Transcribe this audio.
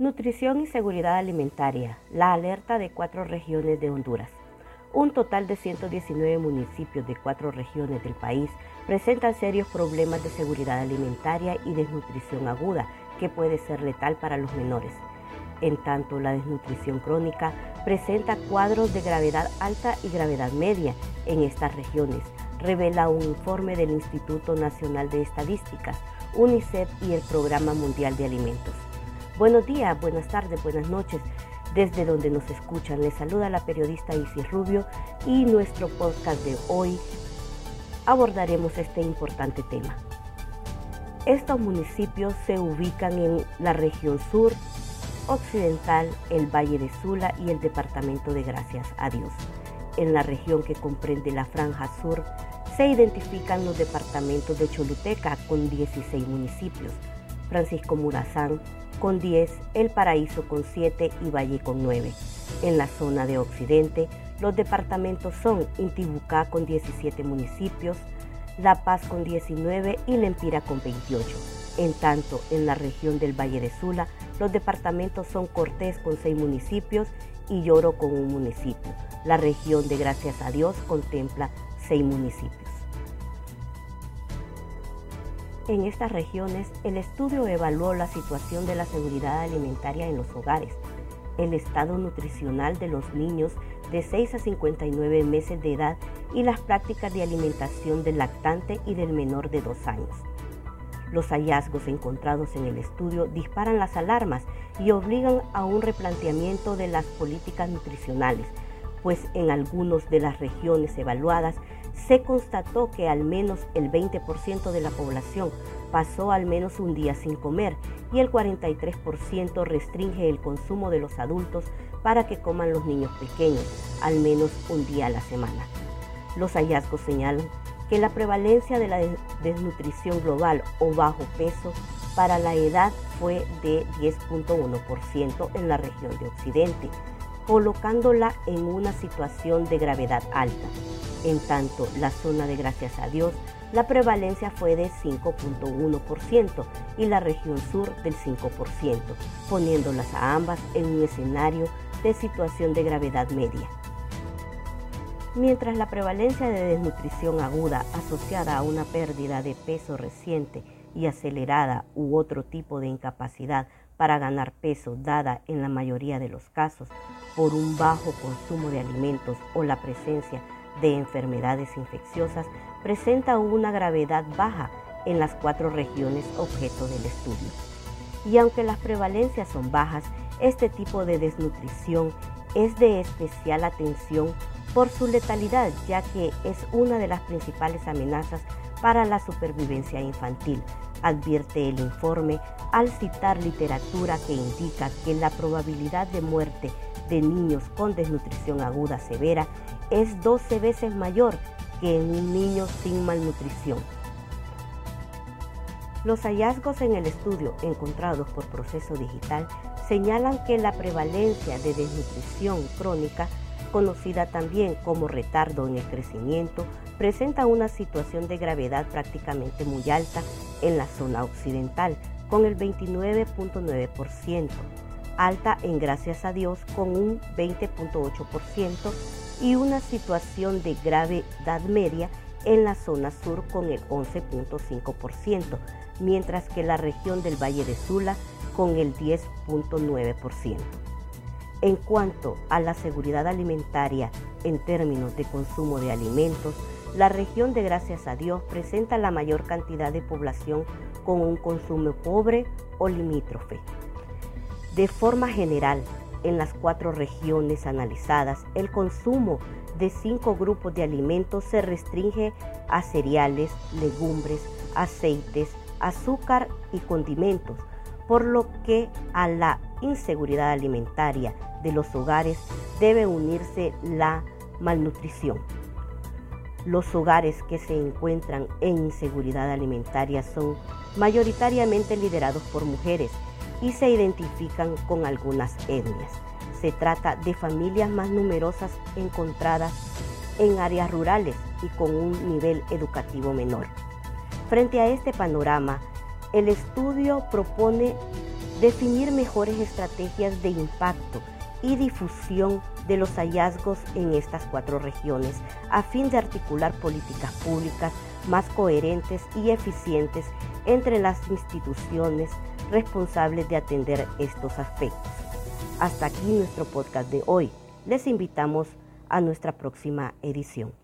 Nutrición y seguridad alimentaria. La alerta de cuatro regiones de Honduras. Un total de 119 municipios de cuatro regiones del país presentan serios problemas de seguridad alimentaria y desnutrición aguda que puede ser letal para los menores. En tanto, la desnutrición crónica presenta cuadros de gravedad alta y gravedad media en estas regiones, revela un informe del Instituto Nacional de Estadísticas, UNICEF y el Programa Mundial de Alimentos. Buenos días, buenas tardes, buenas noches. Desde donde nos escuchan, les saluda la periodista Isis Rubio y nuestro podcast de hoy abordaremos este importante tema. Estos municipios se ubican en la región sur, occidental, el Valle de Sula y el departamento de Gracias a Dios. En la región que comprende la franja sur se identifican los departamentos de Choluteca con 16 municipios, Francisco Murazán, con 10, El Paraíso con 7 y Valle con 9. En la zona de Occidente, los departamentos son Intibucá con 17 municipios, La Paz con 19 y Lempira con 28. En tanto, en la región del Valle de Sula, los departamentos son Cortés con 6 municipios y Lloro con un municipio. La región de Gracias a Dios contempla 6 municipios. En estas regiones, el estudio evaluó la situación de la seguridad alimentaria en los hogares, el estado nutricional de los niños de 6 a 59 meses de edad y las prácticas de alimentación del lactante y del menor de 2 años. Los hallazgos encontrados en el estudio disparan las alarmas y obligan a un replanteamiento de las políticas nutricionales, pues en algunas de las regiones evaluadas se constató que al menos el 20% de la población pasó al menos un día sin comer y el 43% restringe el consumo de los adultos para que coman los niños pequeños al menos un día a la semana. Los hallazgos señalan que la prevalencia de la desnutrición global o bajo peso para la edad fue de 10.1% en la región de Occidente, colocándola en una situación de gravedad alta. En tanto, la zona de Gracias a Dios, la prevalencia fue de 5.1% y la región sur del 5%, poniéndolas a ambas en un escenario de situación de gravedad media. Mientras la prevalencia de desnutrición aguda asociada a una pérdida de peso reciente y acelerada u otro tipo de incapacidad para ganar peso dada en la mayoría de los casos por un bajo consumo de alimentos o la presencia de enfermedades infecciosas presenta una gravedad baja en las cuatro regiones objeto del estudio. Y aunque las prevalencias son bajas, este tipo de desnutrición es de especial atención por su letalidad, ya que es una de las principales amenazas para la supervivencia infantil, advierte el informe al citar literatura que indica que la probabilidad de muerte de niños con desnutrición aguda severa es 12 veces mayor que en un niño sin malnutrición. Los hallazgos en el estudio encontrados por proceso digital señalan que la prevalencia de desnutrición crónica, conocida también como retardo en el crecimiento, presenta una situación de gravedad prácticamente muy alta en la zona occidental, con el 29.9%, alta en gracias a Dios con un 20.8% y una situación de gravedad media en la zona sur con el 11.5%, mientras que la región del Valle de Sula con el 10.9%. En cuanto a la seguridad alimentaria en términos de consumo de alimentos, la región de Gracias a Dios presenta la mayor cantidad de población con un consumo pobre o limítrofe. De forma general, en las cuatro regiones analizadas, el consumo de cinco grupos de alimentos se restringe a cereales, legumbres, aceites, azúcar y condimentos, por lo que a la inseguridad alimentaria de los hogares debe unirse la malnutrición. Los hogares que se encuentran en inseguridad alimentaria son mayoritariamente liderados por mujeres y se identifican con algunas etnias. Se trata de familias más numerosas encontradas en áreas rurales y con un nivel educativo menor. Frente a este panorama, el estudio propone definir mejores estrategias de impacto y difusión de los hallazgos en estas cuatro regiones a fin de articular políticas públicas más coherentes y eficientes entre las instituciones responsables de atender estos aspectos. Hasta aquí nuestro podcast de hoy. Les invitamos a nuestra próxima edición.